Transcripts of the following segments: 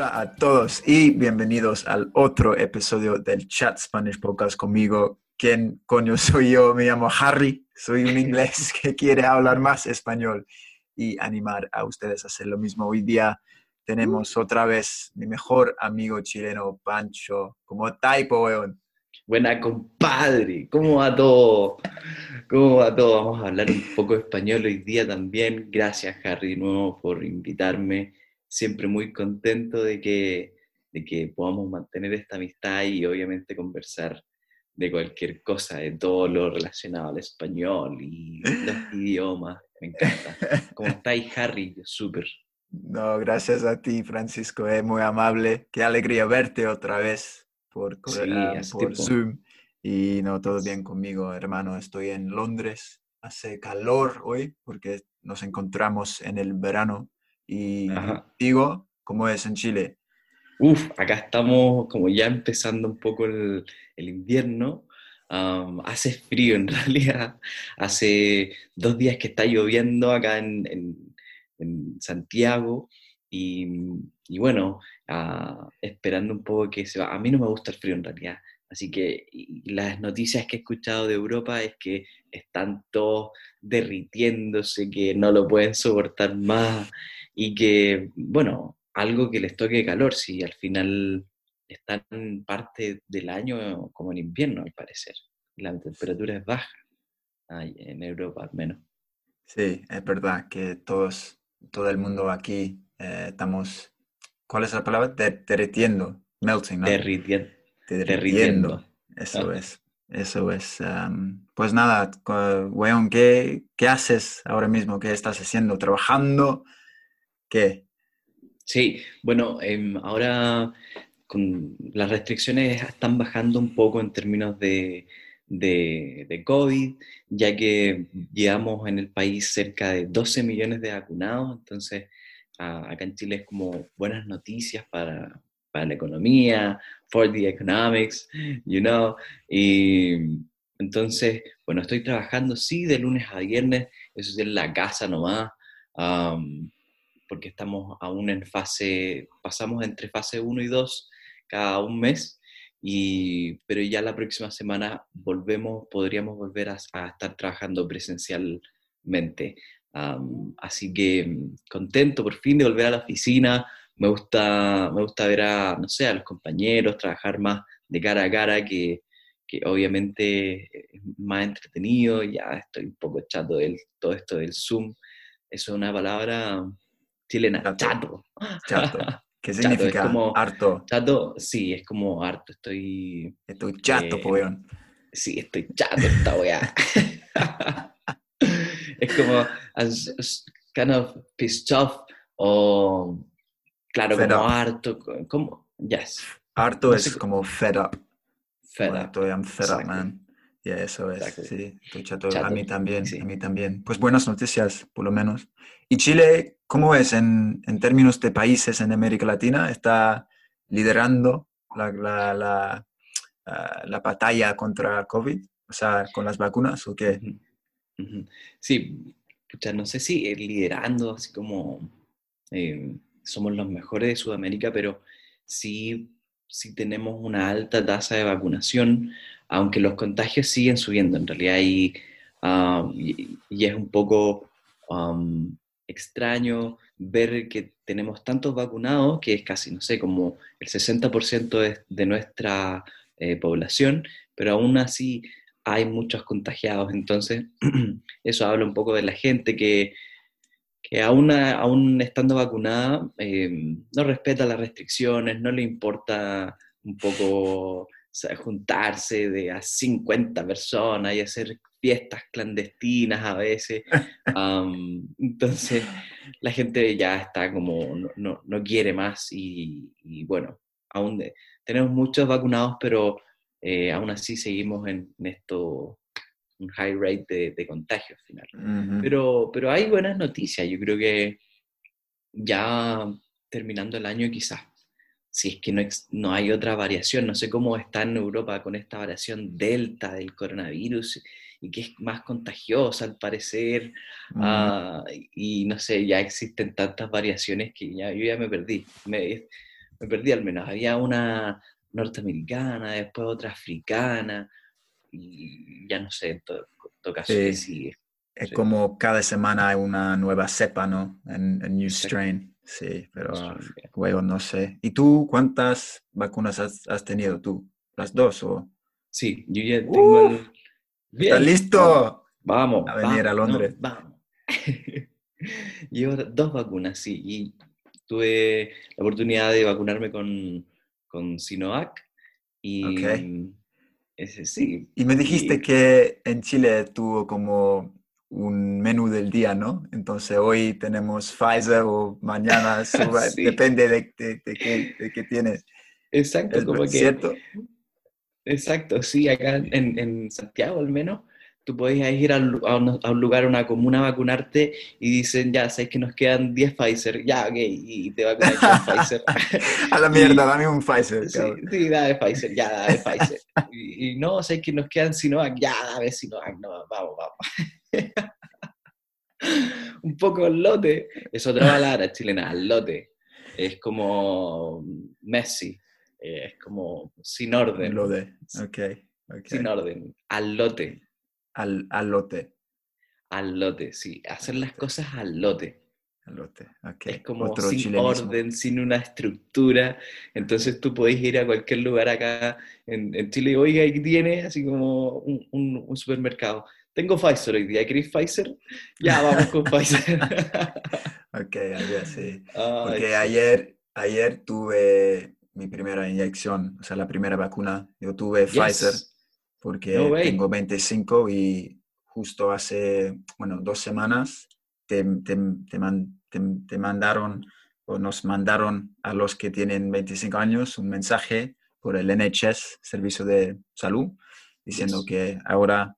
Hola a todos y bienvenidos al otro episodio del Chat Spanish Podcast conmigo. ¿Quién coño soy yo? Me llamo Harry, soy un inglés que quiere hablar más español y animar a ustedes a hacer lo mismo. Hoy día tenemos otra vez mi mejor amigo chileno, Pancho, como Taipo, weón. Buena compadre, ¿cómo va todo? ¿Cómo va todo? Vamos a hablar un poco español hoy día también. Gracias, Harry, de nuevo por invitarme siempre muy contento de que, de que podamos mantener esta amistad y obviamente conversar de cualquier cosa, de todo lo relacionado al español y los idiomas. Me encanta. ¿Cómo estáis, Harry? Súper. No, gracias a ti, Francisco. Es muy amable. Qué alegría verte otra vez por, ah, por Zoom. Y no, todo bien conmigo, hermano. Estoy en Londres. Hace calor hoy porque nos encontramos en el verano y digo, ¿cómo es en Chile? Uf, acá estamos como ya empezando un poco el, el invierno. hace frío en realidad. Hace dos días que está lloviendo acá en, en, Santiago. Y, y bueno, uh, esperando un poco que se va. A mí no me gusta el frío en realidad. Así que las noticias que he escuchado de Europa es que están todos derritiéndose, que no lo pueden soportar más y que, bueno, algo que les toque calor, si al final están parte del año como en invierno, al parecer. La temperatura es baja, en Europa al menos. Sí, es verdad que todos, todo el mundo aquí eh, estamos, ¿cuál es la palabra? derritiendo, melting, ¿no? Derritiendo. Derritiendo. Eso es, eso es. pues nada, weón, ¿qué, ¿qué haces ahora mismo? ¿Qué estás haciendo? ¿Trabajando? ¿Qué? Sí, bueno, em, ahora con las restricciones están bajando un poco en términos de, de, COVID, ya que llevamos en el país cerca de 12 millones de vacunados, entonces acá en Chile es como buenas noticias para, para la economía, for the economics, you know, y entonces, bueno, estoy trabajando, sí, de lunes a viernes, eso es en la casa nomás, porque estamos aún en fase, pasamos entre fase 1 y 2 cada un mes, y, pero ya la próxima semana volvemos, podríamos volver a, estar trabajando presencialmente. así que mm, contento por fin de volver a la oficina, me gusta, me gusta ver a, no sé, a los compañeros, trabajar más de cara a cara, que, que obviamente es más entretenido, ya estoy un poco chato de todo esto del Zoom, eso es una palabra chilena, chato. Chato. ¿Qué significa? como, harto. Chato, sí, es como harto. Estoy. Estoy chato, eh, Sí, estoy chato esta weá. es como kind of pissed off o claro, como harto, como yes. Harto es como fed up. Fed up. Estoy I'm fed up, man. Y eso es, sí, estoy chato. A mí también, a mí también. Pues buenas noticias, por lo menos. ¿Y Chile, cómo es en, en términos de países en América Latina? ¿Está liderando la, la, la, ah, la batalla contra COVID? O sea, con las vacunas o qué? Sí, no sé si liderando, así como eh, somos los mejores de Sudamérica, pero sí, sí tenemos una alta tasa de vacunación aunque los contagios siguen subiendo. En realidad y, y, es un poco extraño ver que tenemos tantos vacunados, que es casi, no sé, como el 60% de, nuestra eh, población, pero aún así hay muchos contagiados, entonces eso habla un poco de la gente que, que aún, aún estando vacunada em, no respeta las restricciones, no le importa un poco juntarse de a 50 personas y hacer fiestas clandestinas a veces. entonces la gente ya está como, no, no, quiere más y, bueno, aún tenemos muchos vacunados, pero eh, aún así seguimos en, esto, un high rate de, contagio al final. pero, pero hay buenas noticias, yo creo que ya terminando el año quizás, si es que no, no hay otra variación, no sé cómo está en Europa con esta variación delta del coronavirus y que es más contagiosa al parecer, ah, y no sé, ya existen tantas variaciones que ya, yo ya me perdí, me, me perdí al menos, había una norteamericana, después otra africana, y ya no sé, en todo, caso, sigue. Es como cada semana hay una nueva cepa, ¿no? En, New Strain. Sí, pero luego no sé. ¿Y tú cuántas vacunas has, tenido tú? ¿Las dos o...? Sí, yo ya tengo el... ¿Estás listo? Vamos. A venir a Londres. vamos. Llevo dos vacunas, sí. Y tuve la oportunidad de vacunarme con, con Sinovac. Y ese sí. Y me dijiste que en Chile tuvo como un menú del día, ¿no? Entonces hoy tenemos Pfizer o mañana depende de, de, qué, tienes. Exacto, como que... ¿Cierto? Exacto, sí, acá en, en Santiago al menos, tú puedes ir a, un, lugar, a una comuna a vacunarte y dicen, ya, sabes que nos quedan 10 Pfizer, ya, ok, y te vacunan con Pfizer. a la mierda, dame un Pfizer. Sí, sí, dame Pfizer, ya, dame Pfizer. y, no, sabes que nos quedan Sinovac, ya, dame Sinovac, no, vamos, vamos. un poco al lote, es otra palabra chilena, al lote. Es como Messi, eh, es como sin orden. Lote, ok. Sin orden, al lote. Al, al lote. Al lote, sí. Hacer las cosas al lote. Al lote, ok. Es como sin orden, sin una estructura. Entonces tú podés ir a cualquier lugar acá en, en Chile oiga, y tiene así como un, un, supermercado. Tengo Pfizer hoy día, ¿queréis Pfizer? Ya, vamos con Pfizer. ok, ayer sí. Porque ayer, ayer tuve mi primera inyección, o sea, la primera vacuna. Yo tuve Pfizer porque tengo 25 y justo hace, bueno, dos semanas te, te, te, mandaron o nos mandaron a los que tienen 25 años un mensaje por el NHS, Servicio de Salud, diciendo que ahora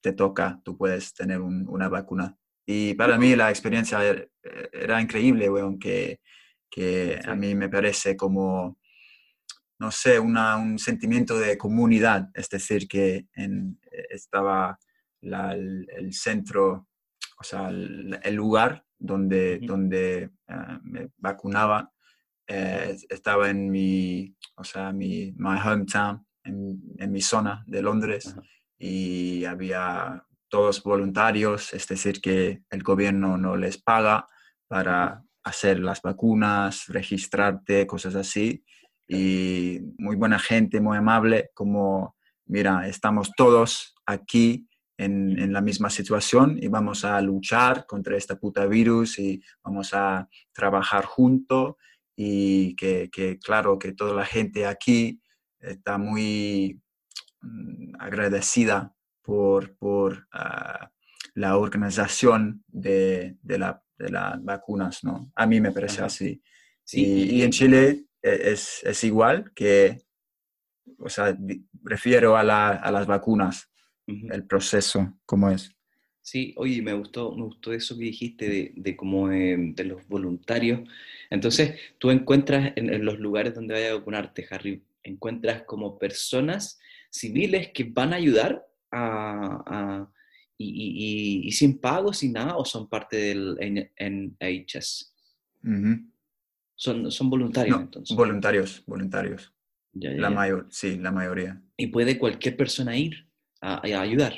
te toca, tú puedes tener una vacuna. Y para mí la experiencia er, era, increíble, weón, que, que a mí me parece como no sé, un sentimiento de comunidad, es decir, que en, estaba el, centro, o sea, el, lugar donde, donde eh, me vacunaba, eh, estaba en mi, o sea, mi my hometown, en, mi zona de Londres, y había todos voluntarios, es decir, que el gobierno no les paga para hacer las vacunas, registrarte, cosas así y muy buena gente, muy amable, como, mira, estamos todos aquí en, en, la misma situación y vamos a luchar contra esta puta virus y vamos a trabajar juntos y que, que, claro, que toda la gente aquí está muy mm, agradecida por, por ah, la organización de, de, la, de, las vacunas, ¿no? A mí me parece así. Sí. y en Chile es, es igual que, o sea, refiero a, la, a las vacunas, el proceso, ¿cómo es? Sí, oye, me gustó, me gustó eso que dijiste de, de como de, los voluntarios. Entonces, tú encuentras en, los lugares donde vayas a vacunarte, Harry, encuentras como personas civiles que van a ayudar a, a y, y, y, sin pago, sin nada, o son parte del NHS? Son, voluntarios entonces. Voluntarios, voluntarios. la Mayor, sí, la mayoría. ¿Y puede cualquier persona ir a, ayudar?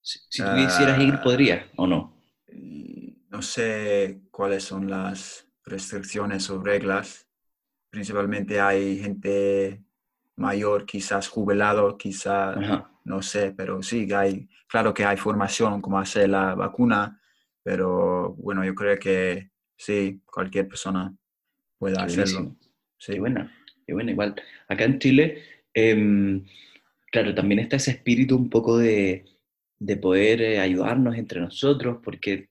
Si, tú quisieras ir, ¿podría o no? No sé cuáles son las restricciones o reglas. Principalmente hay gente mayor, quizás jubilado, quizás, no sé, pero sí, hay, claro que hay formación como hacer la vacuna, pero bueno, yo creo que sí, cualquier persona pueda hacerlo. Sí. Qué buena, qué buena. Igual, acá en Chile, em, claro, también está ese espíritu un poco de, de poder eh, ayudarnos entre nosotros, porque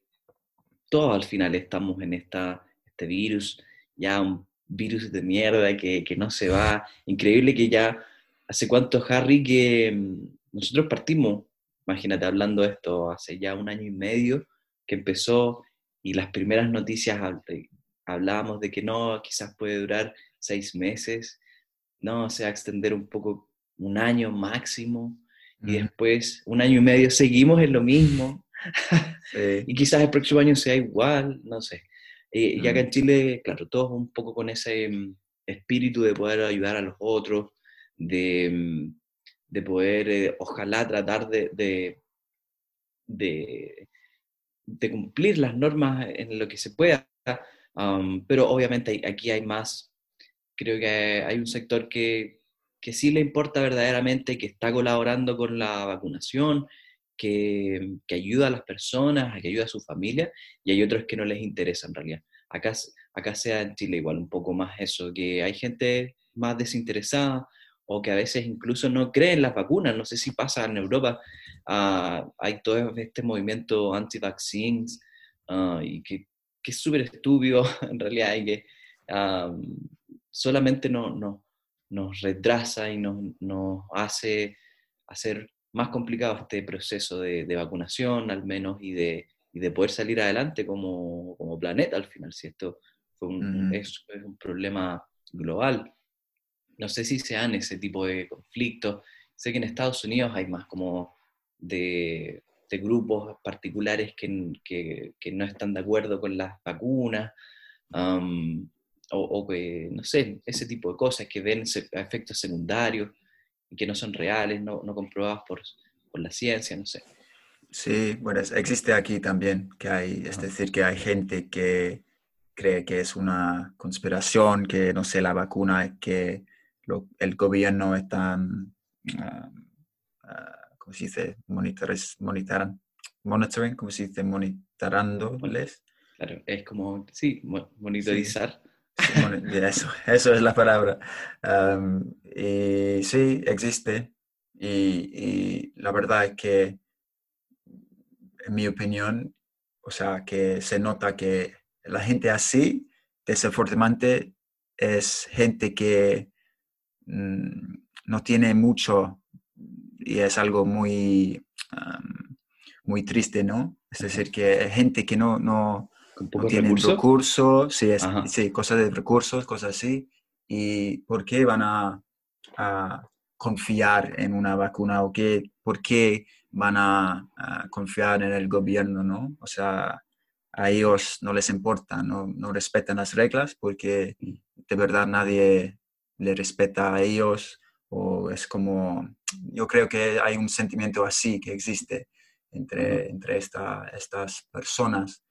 todos al final estamos en esta, este virus, ya virus de mierda que, que no se va. Increíble que ya, ¿hace cuánto, Harry, que mm, nosotros partimos, imagínate hablando de esto, hace ya un año y medio que empezó y las primeras noticias hablábamos de que no, quizás puede durar seis meses, no, se va a extender un poco, un año máximo, y después un año y medio seguimos en lo mismo, y quizás el próximo año sea igual, no sé. Y, acá en Chile, claro, todos un poco con ese mm, espíritu de poder ayudar a los otros, de, mm, de poder, eh, ojalá, tratar de, de, de, cumplir las normas en lo que se pueda, pero obviamente aquí hay más, creo que hay un sector que, que sí le importa verdaderamente, que está colaborando con la vacunación, que, que, ayuda a las personas, que ayuda a su familia, y hay otros que no les interesa en realidad. Acá, acá sea en Chile igual un poco más eso, que hay gente más desinteresada o que a veces incluso no creen en las vacunas. No sé si pasa en Europa, ah, hay todo este movimiento anti-vaccines ah, y que, que es súper estúpido en realidad y que solamente no, no, nos retrasa y nos, nos hace hacer más complicado este proceso de, vacunación, al menos, y de, y de, poder salir adelante como, como, planeta al final, si esto es, un problema global. No sé si se dan ese tipo de conflictos. Sé que en Estados Unidos hay más como de, de grupos particulares que, que, que, no están de acuerdo con las vacunas, o, o, que, no sé, ese tipo de cosas que ven efectos secundarios que no son reales, no, no comprobadas por, por, la ciencia, no sé. Sí, bueno, existe aquí también, que hay, es decir, que hay gente que cree que es una conspiración, que no sé, la vacuna, que el gobierno está, uh, ¿cómo se dice? monitoring, monitoring, ¿cómo se dice? Monitorándoles. Claro, es como, sí, monitorizar. Eso, eso es la palabra. y sí, existe. Y, la verdad es que, en mi opinión, o sea, que se nota que la gente así, desafortunadamente, es gente que mm, no tiene mucho y es algo muy, muy triste, ¿no? Es decir, que gente que no, no, no tienen recursos, sí, sí, cosas de recursos, cosas así. ¿Y por qué van a, confiar en una vacuna o qué, por qué van a, confiar en el gobierno, no? O sea, a ellos no les importa, no, no respetan las reglas porque de verdad nadie le respeta a ellos o es como, yo creo que hay un sentimiento así que existe entre, entre esta, estas personas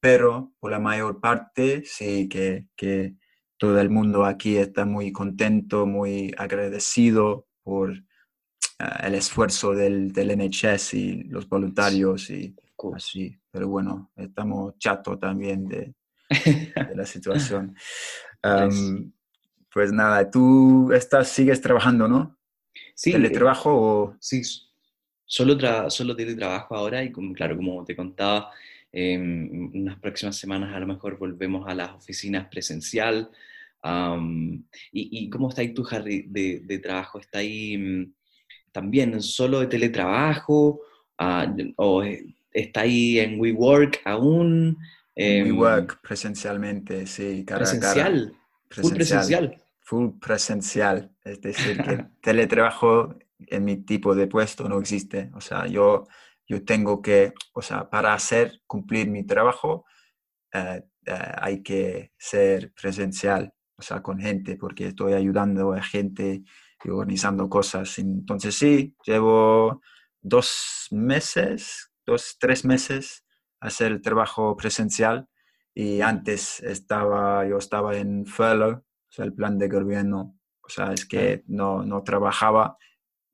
pero por la mayor parte sí que, que, todo el mundo aquí está muy contento, muy agradecido por ah, el esfuerzo del, del, NHS y los voluntarios y así. Pero bueno, estamos chatos también de, de la situación. Pues nada, tú estás, sigues trabajando, ¿no? Sí. ¿Teletrabajo o...? Sí, solo, tra solo teletrabajo ahora y como, claro, como te contaba, en unas próximas semanas a lo mejor volvemos a las oficinas presencial. y, cómo está ahí tu Harry, de, trabajo? ¿Está ahí mm, también solo de teletrabajo? Ah, ¿O está ahí en WeWork aún? Em, WeWork presencialmente, sí, cara presencial. Presencial. Full presencial. Full presencial. Es decir, que teletrabajo en mi tipo de puesto no existe. O sea, yo yo tengo que, o sea, para hacer cumplir mi trabajo, eh, eh, hay que ser presencial, o sea, con gente, porque estoy ayudando a gente y organizando cosas. Entonces sí, llevo dos meses, dos, tres meses hacer el trabajo presencial y antes estaba, yo estaba en furlough, o sea, el plan de gobierno, o sea, es que no, no trabajaba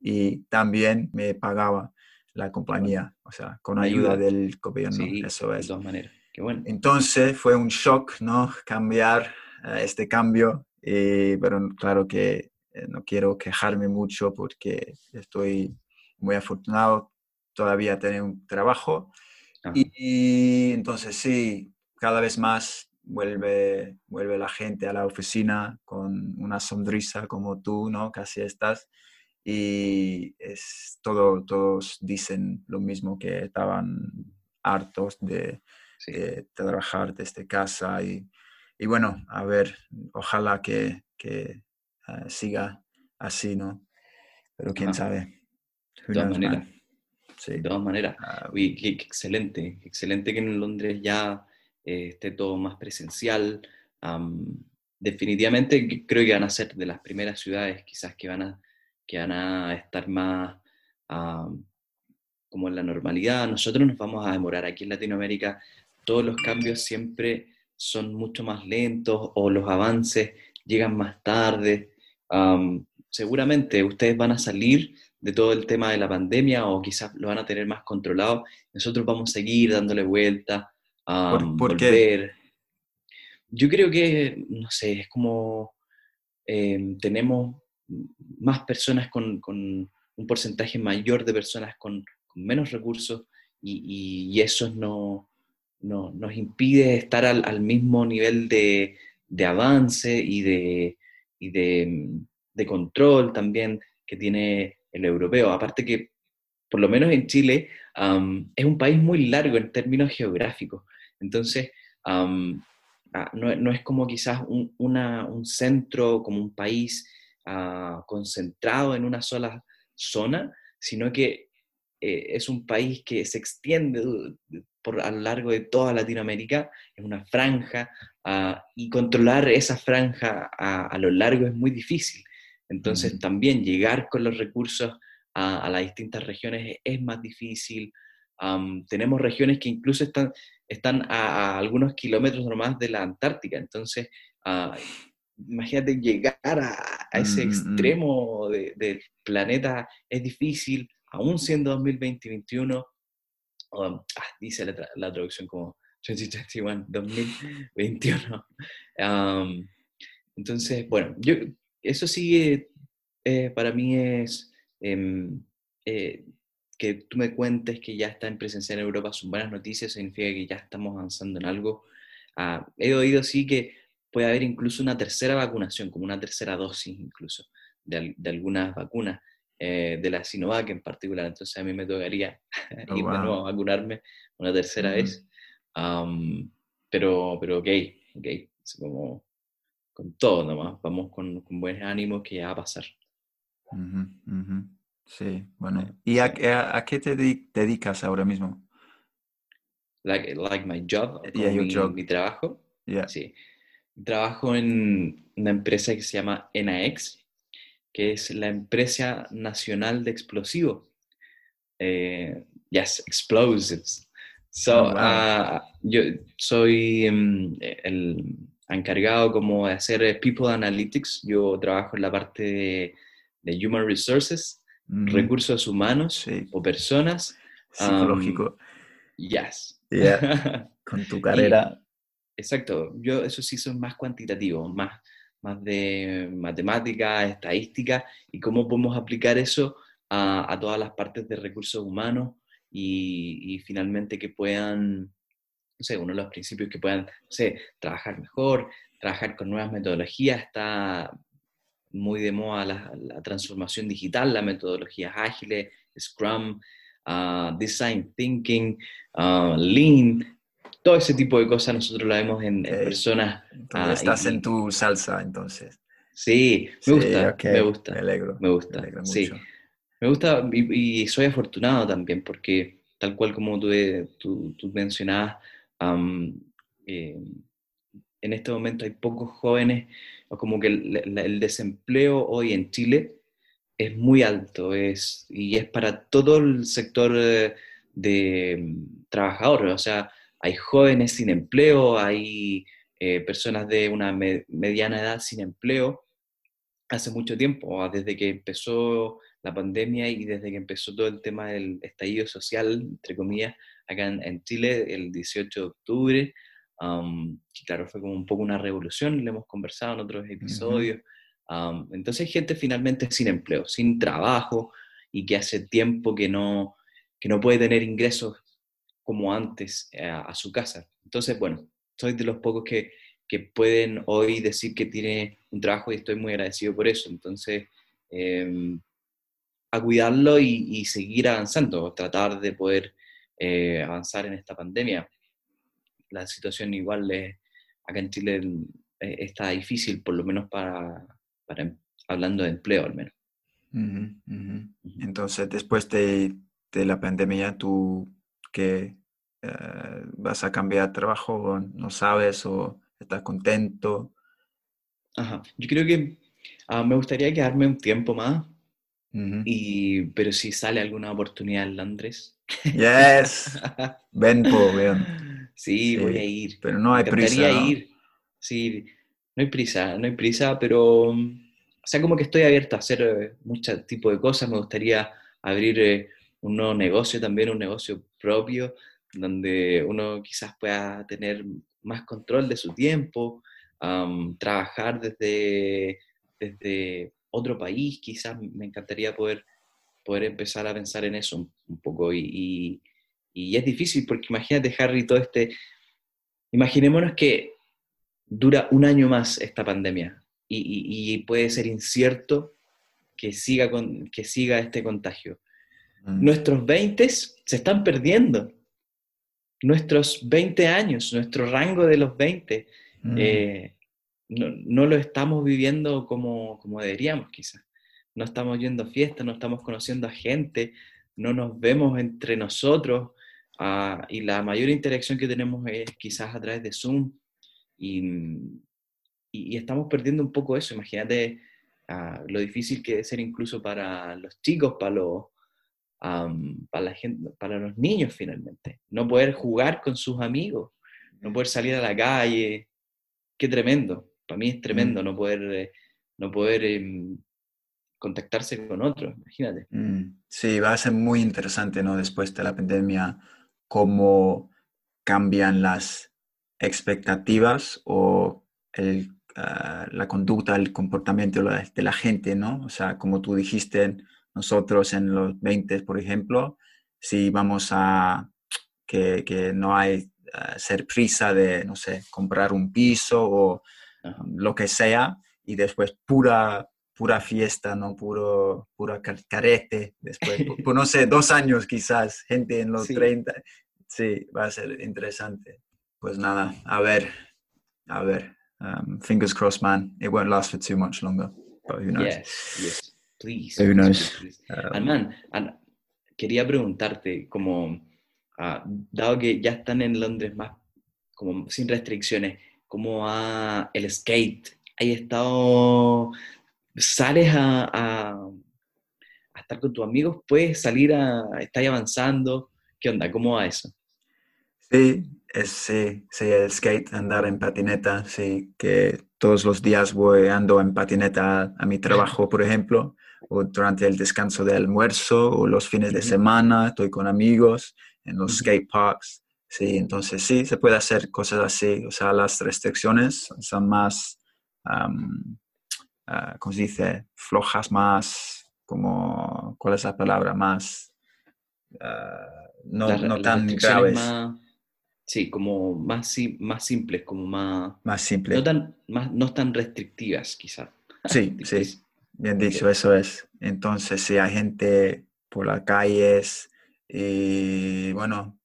y también me pagaba la compañía, o sea, con ayuda, del gobierno. eso es. De todas maneras. Qué bueno. Entonces fue un shock, ¿no? Cambiar eh, este cambio, pero claro que eh, no quiero quejarme mucho porque estoy muy afortunado todavía tener un trabajo. Y, entonces sí, cada vez más vuelve, vuelve la gente a la oficina con una sonrisa como tú, ¿no? Casi estás. Y es todo, todos dicen lo mismo, que estaban hartos de, trabajar desde casa. Y, y, bueno, a ver, ojalá que, que ah, siga así, ¿no? Pero quién sabe. De todas maneras. De todas maneras. excelente. Excelente que en Londres ya eh, esté todo más presencial. definitivamente creo que van a ser de las primeras ciudades quizás que van a, que van a estar más como en la normalidad. Nosotros nos vamos a demorar aquí en Latinoamérica. Todos los cambios siempre son mucho más lentos o los avances llegan más tarde. seguramente ustedes van a salir de todo el tema de la pandemia o quizás lo van a tener más controlado. Nosotros vamos a seguir dándole vuelta ¿Por, qué? Yo creo que, no sé, es como em, tenemos más personas con, un porcentaje mayor de personas con, menos recursos y, eso no, nos impide estar al, mismo nivel de, avance y, de, de, control también que tiene el europeo. Aparte que, por lo menos en Chile, es un país muy largo en términos geográficos. Entonces, ah, no, es como quizás un, centro, como un país ah, concentrado en una sola zona, sino que eh, es un país que se extiende por, a lo largo de toda Latinoamérica, es una franja, ah, y controlar esa franja a, lo largo es muy difícil. Entonces, también llegar con los recursos a, las distintas regiones es más difícil. Tenemos regiones que incluso están, están a, algunos kilómetros nomás de la Antártica. Entonces, ah, imagínate llegar a, ese mm, mm, mm. extremo del planeta es difícil, aún siendo 2020-2021. Um, ah, dice la, traducción como 2021, 2021. entonces, bueno, yo, eso sí eh, para mí es em, eh, que tú me cuentes que ya está en presencia en Europa son buenas noticias, significa que ya estamos avanzando en algo. Ah, he oído sí que puede haber incluso una tercera vacunación, como una tercera dosis incluso, de, algunas vacunas, eh, de la Sinovac en particular. Entonces a mí me tocaría oh, ir de nuevo a vacunarme una tercera vez. pero, pero ok, ok, como con todo nomás, vamos con, con buenos ánimos que ya va a pasar. Sí, bueno. ¿Y a, a, qué te dedicas ahora mismo? Like, like my job, mi, mi, trabajo. Sí. Trabajo en una empresa que se llama NAX, que es la empresa nacional de explosivos. Eh, yes, explosives. So, oh, yo soy em, el encargado como de hacer people analytics. Yo trabajo en la parte de, de human resources recursos humanos o personas. Psicológico. yes. Con tu carrera. exacto. Yo eso sí soy más cuantitativo, más, más de matemática, estadística y cómo podemos aplicar eso a, a todas las partes de recursos humanos y, y, finalmente que puedan, no sé, uno de los principios que puedan, no sé, trabajar mejor, trabajar con nuevas metodologías, está muy de moda la, transformación digital, las metodologías ágiles, Scrum, ah, Design Thinking, uh, Lean, todo ese tipo de cosas nosotros lo vemos en, personas. Uh, estás en tu salsa, entonces. Sí, me gusta, me gusta. Me alegro. Me gusta, me sí. Me gusta y, soy afortunado también porque tal cual como tú, tú, tú mencionabas, eh, en este momento hay pocos jóvenes como que el, desempleo hoy en Chile es muy alto es, y es para todo el sector eh, de, mm, trabajadores, o sea, hay jóvenes sin empleo, hay eh, personas de una mediana edad sin empleo hace mucho tiempo, desde que empezó la pandemia y desde que empezó todo el tema del estallido social, entre comillas, acá en Chile, el 18 de octubre, claro, fue como un poco una revolución, lo hemos conversado en otros episodios. entonces hay gente finalmente sin empleo, sin trabajo y que hace tiempo que no, que no puede tener ingresos como antes eh, a, su casa. Entonces, bueno, soy de los pocos que, que pueden hoy decir que tiene un trabajo y estoy muy agradecido por eso. Entonces, em, a cuidarlo y, seguir avanzando, tratar de poder eh, avanzar en esta pandemia. La situación igual es, acá en Chile eh, está difícil, por lo menos para, para hablando de empleo al menos. Entonces, después de, de, la pandemia, ¿tú qué eh, vas a cambiar de trabajo o no sabes o estás contento? Ajá. Yo creo que ah, me gustaría quedarme un tiempo más y, pero si sale alguna oportunidad en Londres. Yes. Ven, po, ven. Sí, voy a ir. Pero no hay prisa. ¿no? ir. Sí, no hay prisa, no hay prisa, pero. O sea, como que estoy abierto a hacer eh, muchos tipos de cosas. Me gustaría abrir eh, un nuevo negocio también, un negocio propio, donde uno quizás pueda tener más control de su tiempo, trabajar desde, desde otro país, quizás me encantaría poder, poder empezar a pensar en eso un, poco. Y, y, es difícil porque imagínate, Harry, todo este... Imaginémonos que dura un año más esta pandemia y, y puede ser incierto que siga, con, que siga este contagio. Mm. Nuestros 20 se están perdiendo. Nuestros 20 años, nuestro rango de los 20, no, lo estamos viviendo como, como deberíamos quizás. No estamos yendo a fiestas, no estamos conociendo a gente, no nos vemos entre nosotros ah, y la mayor interacción que tenemos es quizás a través de Zoom y, y, estamos perdiendo un poco eso. Imagínate ah, lo difícil que debe ser incluso para los chicos, para los, para, la gente, para los niños finalmente. No poder jugar con sus amigos, no poder salir a la calle. Qué tremendo para mí es tremendo mm. no poder, eh, no poder em, contactarse con otros, imagínate. Mm, sí, va a ser muy interesante, ¿no? Después de la pandemia, cómo cambian las expectativas o ah, la conducta, el comportamiento de la gente, ¿no? O sea, como tú dijiste, nosotros en los 20, por ejemplo, si vamos a que, que no hay uh, ser prisa de, no sé, comprar un piso o lo que sea, y después pura, pura fiesta, ¿no? Puro, pura carete, después, por, no sé, dos años quizás, gente en los 30. Sí, va a ser interesante. Pues nada, a ver, a ver. Um, fingers crossed, man. It won't last for too much longer, but who knows? Yes, yes, please. Who knows? Um, quería preguntarte, como, ah, dado que ya están en Londres más, como sin restricciones, cómo va el skate. Hay estado, sales a, estar con tus amigos, puedes salir a, estar avanzando. ¿Qué onda? ¿Cómo va eso? Sí, es, sí, sí, el skate, andar en patineta, sí, que todos los días voy ando en patineta a mi trabajo, por ejemplo, o durante el descanso de almuerzo, o los fines de semana, estoy con amigos en los skate parks. Sí, entonces sí, se puede hacer cosas así. O sea, las restricciones son más, um, ¿cómo se dice? Flojas, más, como, ¿cuál es la palabra? Más, no, no tan graves. Sí, como más, más simples, como más... Más simples. No tan, más, no tan restrictivas, quizás. Sí, sí, bien dicho, eso es. Entonces, si hay gente por las calles y, bueno,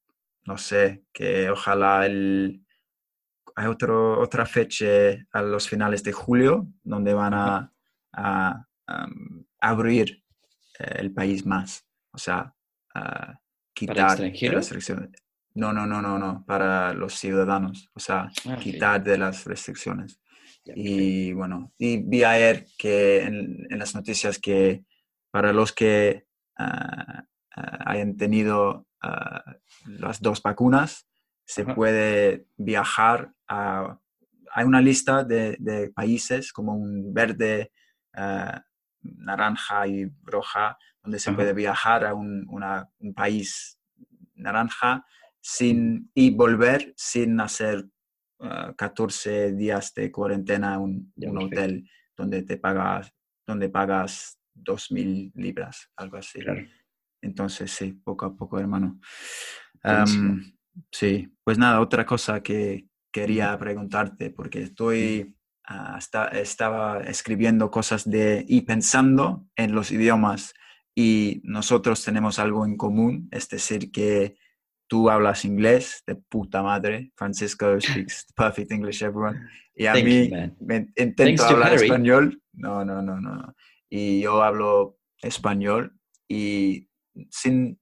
no sé, que ojalá el, hay otro, otra fecha a los finales de julio donde van a, abrir eh, el país más, o sea, quitar ¿Para las restricciones. No, no, no, no, no, para los ciudadanos, o sea, ah, quitar de las restricciones. y bueno, y vi ayer que en, las noticias que para los que ah, ah, hayan tenido las dos vacunas, se puede viajar a... Hay una lista de, países como un verde, naranja y roja, donde se puede viajar a un, país naranja sin, y volver sin hacer 14 eh, días de cuarentena en un, hotel donde te pagas, donde pagas 2.000 libras, algo así. Entonces, sí, poco a poco, hermano. sí, pues nada, otra cosa que quería preguntarte, porque estoy, ah, estaba escribiendo cosas de, y pensando en los idiomas y nosotros tenemos algo en común, es decir, que tú hablas inglés de puta madre, Francisco speaks perfect English, everyone, y a mí me intento hablar español, no, no, no, no, y yo hablo español y sin,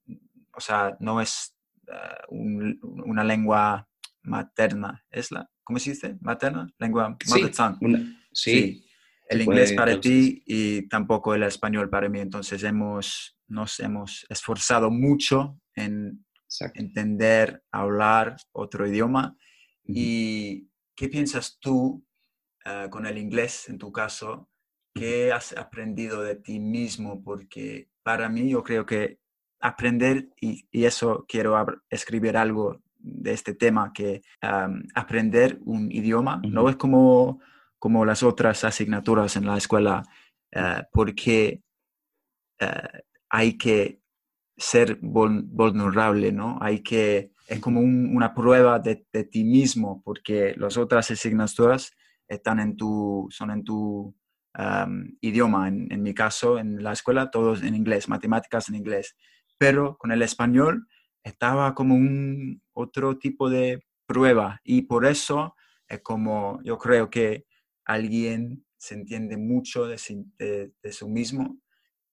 o sea, no es ah, una lengua materna, ¿es la, cómo se dice? Materna, lengua, mother tongue. sí. El inglés para ti y tampoco el español para mí. Entonces hemos, nos hemos esforzado mucho en entender, hablar otro idioma. ¿Y qué piensas tú ah, con el inglés, en tu caso? ¿Qué has aprendido de ti mismo? Porque para mí yo creo que aprender, y, eso quiero escribir algo de este tema, que aprender un idioma no es como, como las otras asignaturas en la escuela, eh, porque eh, hay que ser vulnerable, ¿no? Hay que, es como una prueba de, ti mismo, porque las otras asignaturas están en tu, son en tu idioma. En, mi caso, en la escuela, todos en inglés, matemáticas en inglés. Pero con el español estaba como un otro tipo de prueba y por eso es como yo creo que alguien se entiende mucho de, de, de su mismo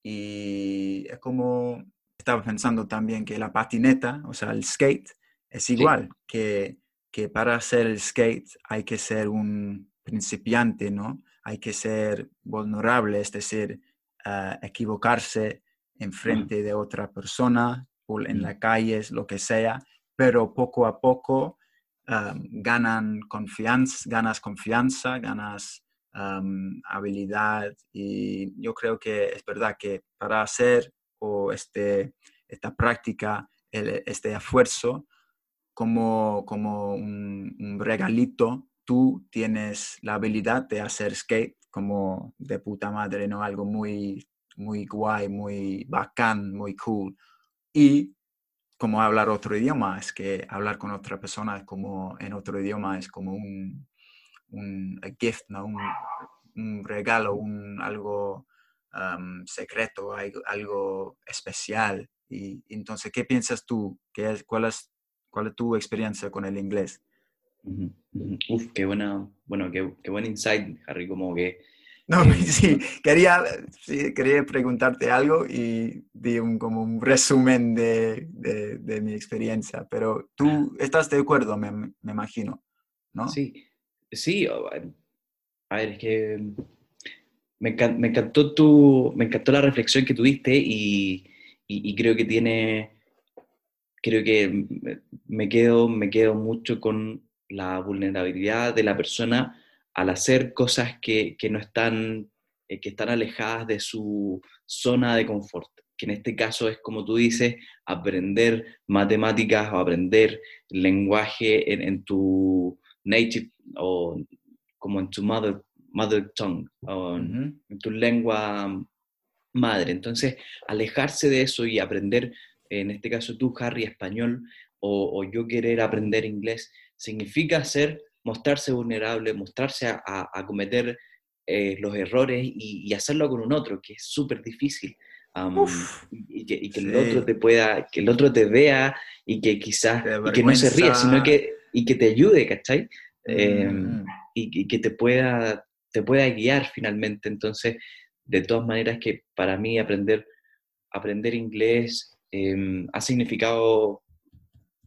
y es como estaba pensando también que la patineta, o sea, el skate, es igual que, que para hacer el skate hay que ser un principiante, ¿no? Hay que ser vulnerable, es decir, uh, equivocarse en frente de otra persona, en la calle, lo que sea, pero poco a poco ganan confianza, ganas confianza, ganas habilidad y yo creo que es verdad que para hacer o este, esta práctica, este esfuerzo, como, como un, regalito, tú tienes la habilidad de hacer skate como de puta madre, ¿no? Algo muy, muy guay, muy bacán, muy cool. Y como hablar otro idioma, es que hablar con otra persona como en otro idioma es como un, un gift, ¿no? un, regalo, un, algo secreto, algo, especial. Y, entonces, ¿qué piensas tú? ¿Qué es, cuál, es, ¿Cuál es tu experiencia con el inglés? Uf, qué buena, bueno, qué, qué buen insight, Harry, como que no, sí, quería, quería preguntarte algo y di un, como un resumen de, de, mi experiencia, pero tú estás de acuerdo, me, me, imagino, ¿no? Sí, sí, a ver, es que me, encantó tu, me encantó la reflexión que tuviste y, y, creo que tiene, creo que me quedo, me quedo mucho con la vulnerabilidad de la persona al hacer cosas que, no están, eh, que están alejadas de su zona de confort, que en este caso es como tú dices, aprender matemáticas o aprender lenguaje en, tu native o como en tu mother, mother tongue, o en tu lengua madre. Entonces, alejarse de eso y aprender, en este caso tú, Harry, español, o, o yo querer aprender inglés, significa ser mostrarse vulnerable, mostrarse a, cometer eh, los errores y, hacerlo con un otro, que es súper difícil. y, que, el otro te pueda, que el otro te vea y que quizás, y que no se ría, sino que, y que te ayude, ¿cachai? Em, mm. y, que te pueda, te pueda guiar finalmente. Entonces, de todas maneras que para mí aprender, aprender inglés em, ha significado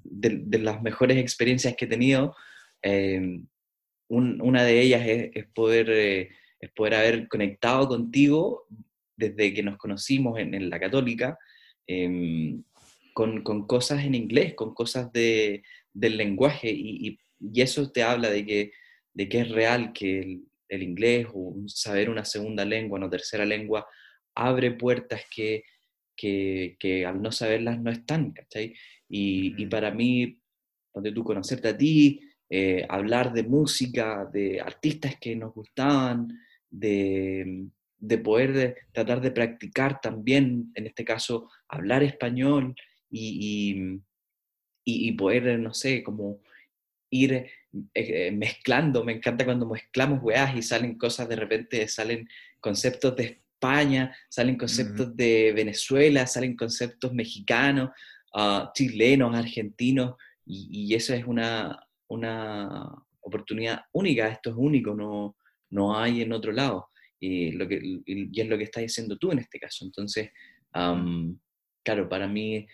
de, las mejores experiencias que he tenido, Em, una de ellas es, poder, eh, es poder haber conectado contigo desde que nos conocimos en, la católica, em, con, con, cosas en inglés, con cosas de, del lenguaje, y, y, eso te habla de que, de que es real que el, inglés o saber una segunda lengua, una tercera lengua, abre puertas que, que, que al no saberlas no están, ¿cachai? Y, y para mí, donde tú conocerte a ti, eh, hablar de música, de artistas que nos gustaban, de, poder tratar de practicar también, en este caso, hablar español y, y, poder, no sé, como ir eh, eh, mezclando, me encanta cuando mezclamos weas y salen cosas de repente, salen conceptos de España, salen conceptos de Venezuela, salen conceptos mexicanos, ah, chilenos, argentinos, y, eso es una, una, oportunidad única, esto es único, no, no hay en otro lado, y, lo que, y es lo que estás diciendo tú en este caso. Entonces, claro, para mí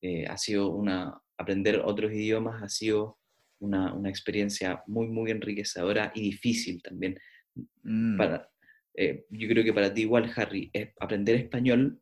eh, ha sido una, aprender otros idiomas ha sido una, una, experiencia muy, muy enriquecedora y difícil también. Mm. Para, eh, yo creo que para ti igual, Harry, es aprender español,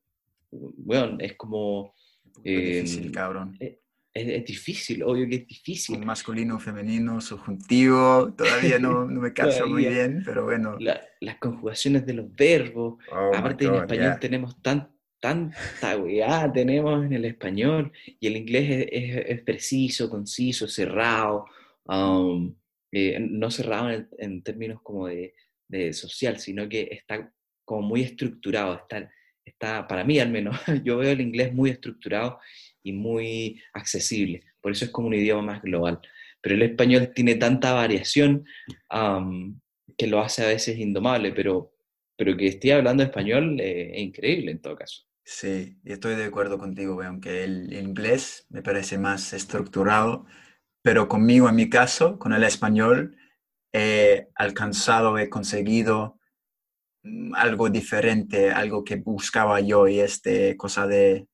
bueno, es como... es difícil, cabrón. Eh, es, difícil, obvio que es difícil. masculino, femenino, subjuntivo, todavía no, no me caso muy bien, pero bueno. las conjugaciones de los verbos, oh aparte en español tenemos tan, tanta weá tenemos en el español y el inglés es, preciso, conciso, cerrado, um, eh, no cerrado en, términos como de, social, sino que está como muy estructurado, está, está, para mí al menos, yo veo el inglés muy estructurado y muy accesible, por eso es como un idioma más global. Pero el español tiene tanta variación um, que lo hace a veces indomable, pero, pero que esté hablando español eh, es increíble en todo caso. Sí, estoy de acuerdo contigo, aunque el inglés me parece más estructurado, pero conmigo, en mi caso, con el español, he alcanzado, he conseguido mm, algo diferente, algo que buscaba yo y este cosa de,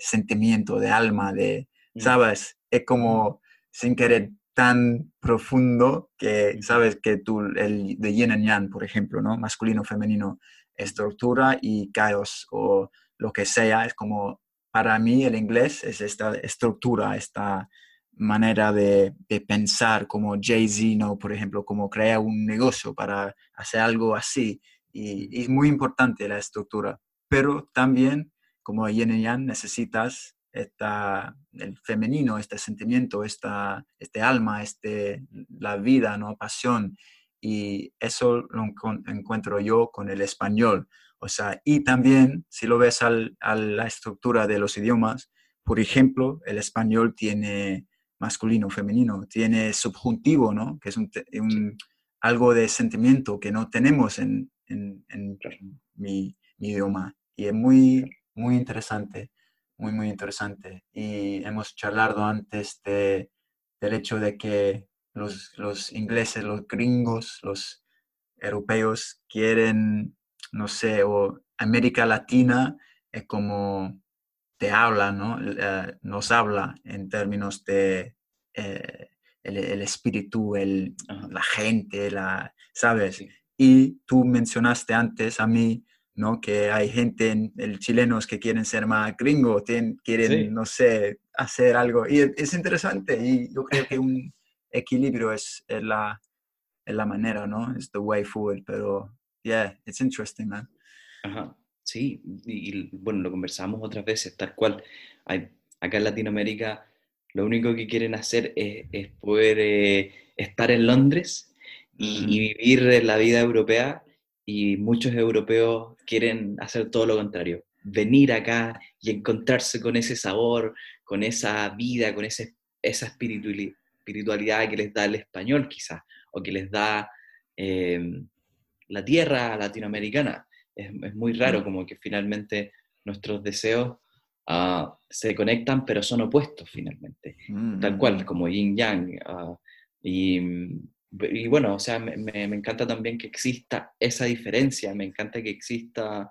sentimiento, de alma, de, mm. ¿sabes? Es como sin querer tan profundo que, ¿sabes? Que tú, el de yin y yang, por ejemplo, ¿no? Masculino, femenino, estructura y caos o lo que sea, es como, para mí el inglés es esta estructura, esta manera de, pensar, como Jay-Z, ¿no? por ejemplo, como crea un negocio para hacer algo así. Y, es muy importante la estructura, pero también, como Yin y Yang, necesitas esta, el femenino, este sentimiento, esta, este alma, este, la vida, ¿no? pasión. Y eso lo encuentro yo con el español. O sea, y también, si lo ves al, a la estructura de los idiomas, por ejemplo, el español tiene masculino, femenino, tiene subjuntivo, ¿no? Que es un, algo de sentimiento que no tenemos en, en, mi, idioma. Y es muy, muy interesante, muy, muy interesante. Y hemos charlado antes de, del hecho de que los, los ingleses, los gringos, los europeos quieren no sé, o América Latina es como te habla, ¿no? Eh, nos habla en términos de eh, el, espíritu, el, la gente, la, ¿sabes? Y tú mencionaste antes a mí, ¿no? Que hay gente, en, el chilenos que quieren ser más gringos, quieren, no sé, hacer algo. Y es, interesante y yo creo que un equilibrio es, la, es la manera, ¿no? Es the way forward, pero yeah, it's interesting, man. Ajá, sí, y, bueno, lo conversamos otras veces, tal cual. Hay, acá en Latinoamérica lo único que quieren hacer es, es poder eh, estar en Londres y, vivir la vida europea y muchos europeos quieren hacer todo lo contrario, venir acá y encontrarse con ese sabor, con esa vida, con ese, esa espiritualidad que les da el español quizás, o que les da eh, la tierra latinoamericana. Es, muy raro como que finalmente nuestros deseos ah, se conectan, pero son opuestos finalmente, tal cual, como yin yang. Ah, y, bueno, o sea, me, me, encanta también que exista esa diferencia, me encanta que exista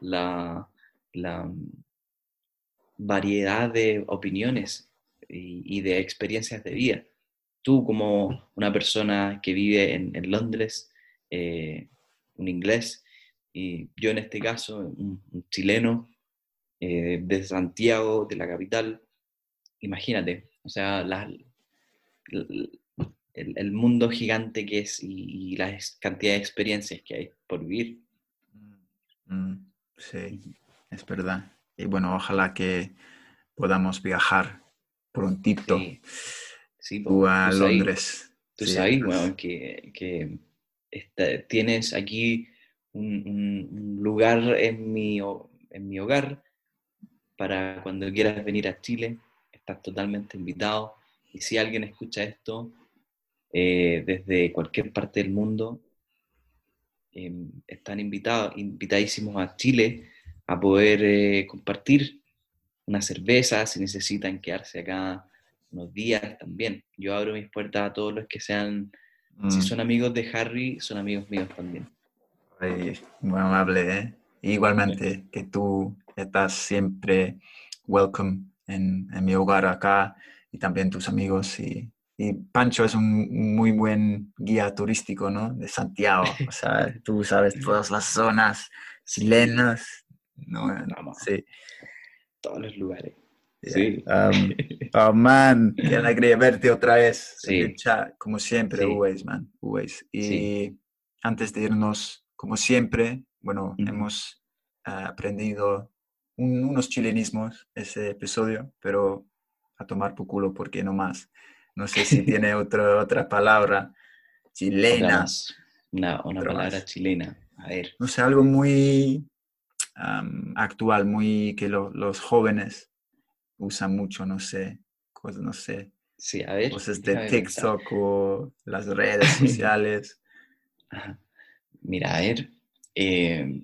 la, la variedad de opiniones y, de experiencias de vida. Tú como una persona que vive en, en Londres, eh, un inglés, y yo en este caso, un, chileno eh, de Santiago, de la capital, imagínate, o sea, el, mundo gigante que es y, la cantidad de experiencias que hay por vivir. Mm, sí, es verdad. Y bueno, ojalá que podamos viajar prontito sí, a Londres. tú sabes, bueno, que, que tienes aquí un, lugar en mi, en mi hogar para cuando quieras venir a Chile, estás totalmente invitado. Y si alguien escucha esto eh, desde cualquier parte del mundo. Em, están invitados, invitadísimos a Chile a poder eh, compartir una cerveza, si necesitan quedarse acá unos días también. Yo abro mis puertas a todos los que sean, si mm. son amigos de Harry, son amigos míos también. muy amable, ¿eh? Igualmente, que tú estás siempre welcome en, en, mi hogar acá y también tus amigos. Y, y, Pancho es un muy buen guía turístico, ¿no? De Santiago. O sea, tú sabes todas las zonas chilenas. No, no, sí. Todos los lugares. Sí. Um, oh, man, qué alegría verte otra vez. Sí. como siempre, always, man, always. Y antes de irnos, como siempre, bueno, hemos uh, aprendido unos chilenismos ese episodio, pero a tomar por culo porque no más. No sé si tiene otra otra palabra chilena. Una, una palabra chilena. A ver. No sé, algo muy actual, muy que los jóvenes usan mucho, no sé, cosas, no sé. Sí, a ver. Cosas de TikTok o las redes sociales. Mira, a ver. Eh,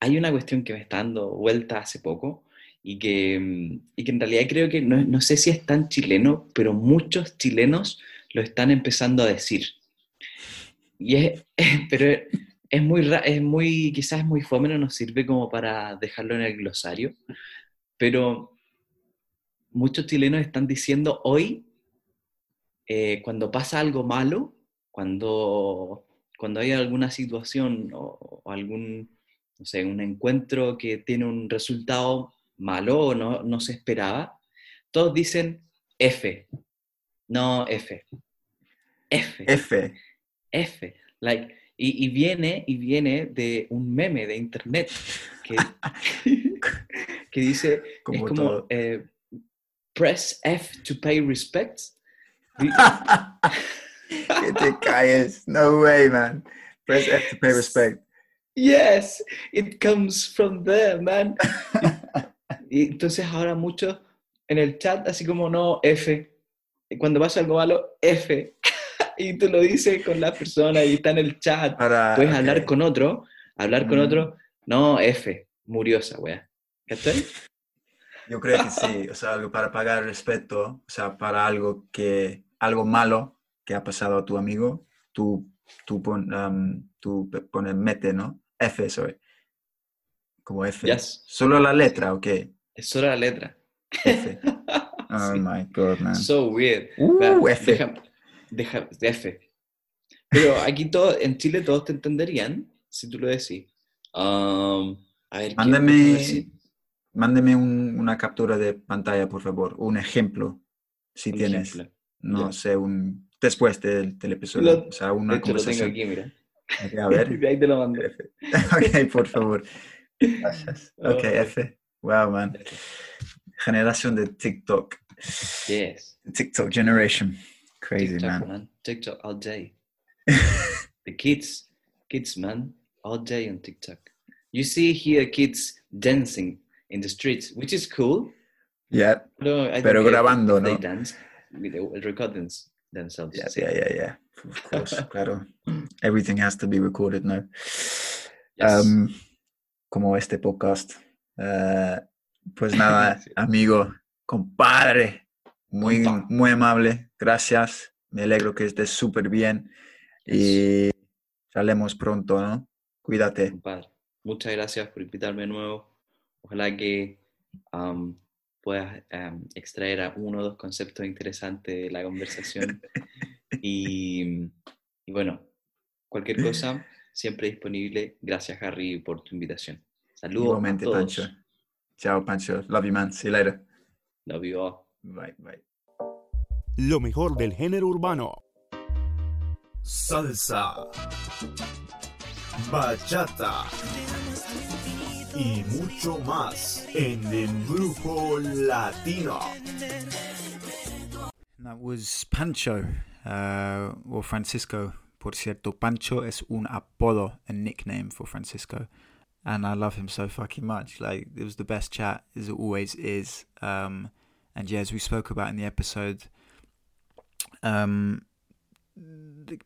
hay una cuestión que me está dando vuelta hace poco y que, y que en realidad creo que no, no, sé si es tan chileno, pero muchos chilenos lo están empezando a decir. Y es, pero es muy, es muy, quizás es muy fome, no nos sirve como para dejarlo en el glosario, pero muchos chilenos están diciendo hoy, eh, cuando pasa algo malo, cuando, cuando hay alguna situación o algún no sé, un encuentro que tiene un resultado malo o no, no se esperaba, todos dicen F. No, F. F. F. F. Like, y, viene, y viene de un meme de internet que, que dice, como es como, eh, press F to pay respect. que te calles. No way, man. Press F to pay respect. Yes, it comes from there, man. y entonces ahora muchos en el chat, así como no, F. Cuando pasa algo malo, F. y tú lo dices con la persona y está en el chat. Puedes hablar con otro, hablar con mm. otro, no, F. Murió esa wea. ¿Qué Yo creo que sí, o sea, para pagar respeto, o sea, para algo que, algo malo que ha pasado a tu amigo, tú, tú, pon, um, tú pones mete, ¿no? F, sorry. Como F. ¿Solo la letra o qué? Es solo la letra. F. Oh my god, man. So weird. Uh, F. Deja, F. Pero aquí todo, en Chile todos te entenderían si tú lo decís. Um, a ver, mándeme, mándeme un, una captura de pantalla, por favor. Un ejemplo, si tienes. No sé, un después del, del episodio. o sea, una de hecho, lo tengo aquí, mira. A ver. ahí te lo mando. ok, por favor. Gracias. Ok, F. Wow, man. Generación de TikTok. Yes. TikTok generation. Crazy, TikTok, man. TikTok all day. the kids, kids, man, all day on TikTok. You see here kids dancing in the streets, which is cool. Yeah. No, pero grabando, ¿no? They dance with the recordings themselves. Yeah, yeah, yeah, yeah. Of course, claro. Everything has to be recorded now. Um, como este podcast. Uh, pues nada, amigo, compadre, muy, muy amable. Gracias. Me alegro que estés súper bien. Y salemos pronto, ¿no? Cuídate. Muchas gracias por invitarme de nuevo. Ojalá que um, puedas um, extraer a uno o dos conceptos interesantes de la conversación. y, y, bueno, cualquier cosa, siempre disponible. Gracias, Harry, por tu invitación. Saludos. a todos. Pancho. Chao, Pancho. Love you, man. See you later. Love you all. Bye, bye. Lo mejor del género urbano. Salsa. Bachata y mucho más en Embrujo Latino. That was Pancho, uh, or Francisco. Por cierto, Pancho es un apodo, a nickname for Francisco. And I love him so fucking much. Like, it was the best chat, as it always is. Um, and yeah, as we spoke about in the episode, um,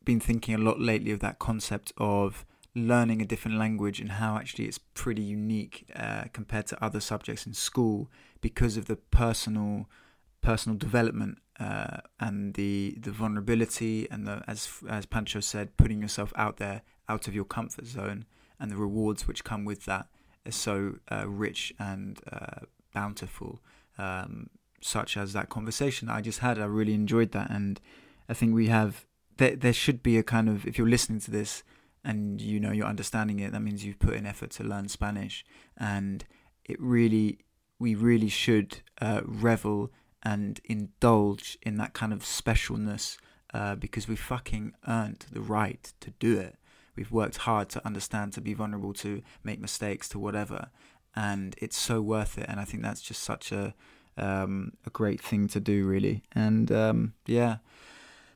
been thinking a lot lately of that concept of learning a different language and how actually it's pretty unique uh, compared to other subjects in school because of the personal personal development uh, and the the vulnerability and the as as Pancho said, putting yourself out there, out of your comfort zone, and the rewards which come with that is so uh, rich and uh, bountiful. Um, such as that conversation that I just had, I really enjoyed that, and I think we have there. There should be a kind of if you're listening to this and you know you're understanding it, that means you've put in effort to learn Spanish, and it really we really should uh, revel and indulge in that kind of specialness uh, because we fucking earned the right to do it. We've worked hard to understand, to be vulnerable, to make mistakes, to whatever, and it's so worth it. And I think that's just such a um, a great thing to do, really. And um, yeah,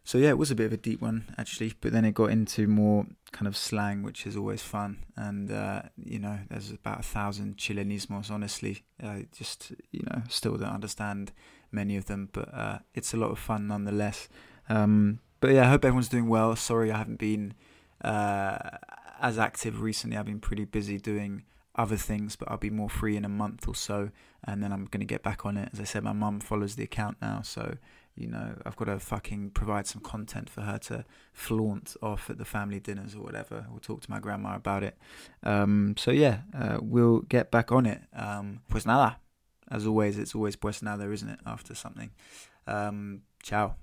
so yeah, it was a bit of a deep one actually, but then it got into more kind of slang, which is always fun. And uh, you know, there's about a thousand Chilenismos. Honestly, I just you know still don't understand many of them, but uh, it's a lot of fun nonetheless. Um, but yeah, I hope everyone's doing well. Sorry, I haven't been uh, as active recently. I've been pretty busy doing other things, but I'll be more free in a month or so, and then I'm gonna get back on it. As I said, my mum follows the account now, so you know I've got to fucking provide some content for her to flaunt off at the family dinners or whatever. We'll talk to my grandma about it. Um, so yeah, uh, we'll get back on it. Um, pues nada as always, it's always pues nada, isn't it? After something. Um, ciao.